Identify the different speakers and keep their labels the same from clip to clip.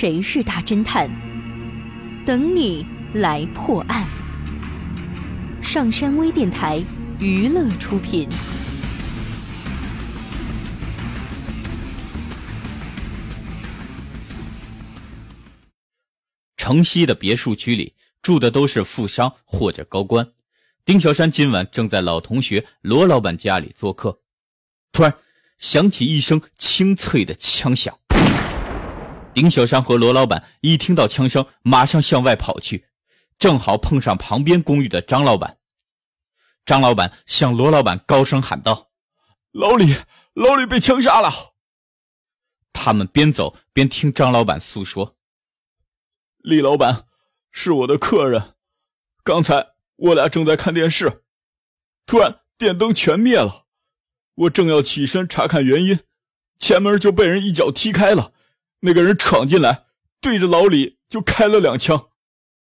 Speaker 1: 谁是大侦探？等你来破案。上山微电台娱乐出品。
Speaker 2: 城西的别墅区里住的都是富商或者高官。丁小山今晚正在老同学罗老板家里做客，突然响起一声清脆的枪响。林小山和罗老板一听到枪声，马上向外跑去，正好碰上旁边公寓的张老板。张老板向罗老板高声喊道：“
Speaker 3: 老李，老李被枪杀了。”
Speaker 2: 他们边走边听张老板诉说。
Speaker 3: 李老板是我的客人，刚才我俩正在看电视，突然电灯全灭了，我正要起身查看原因，前门就被人一脚踢开了，那个人闯进来，对着老李就开了两枪，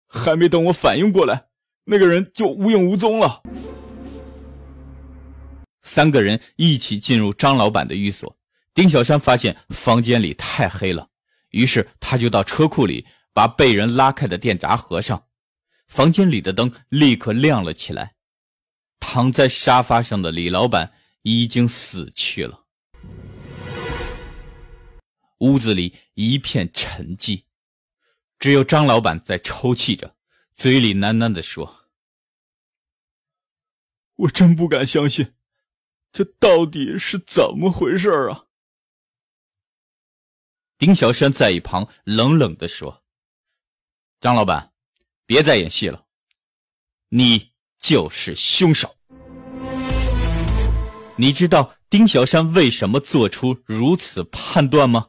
Speaker 3: 还没等我反应过来，那个人就无影无踪了。
Speaker 2: 三个人一起进入张老板的寓所，丁小山发现房间里太黑了，于是他就到车库里。把被人拉开的电闸合上，房间里的灯立刻亮了起来。躺在沙发上的李老板已经死去了。屋子里一片沉寂，只有张老板在抽泣着，嘴里喃喃地说：“
Speaker 3: 我真不敢相信，这到底是怎么回事啊？”
Speaker 2: 丁小山在一旁冷冷地说。张老板，别再演戏了，你就是凶手。你知道丁小山为什么做出如此判断吗？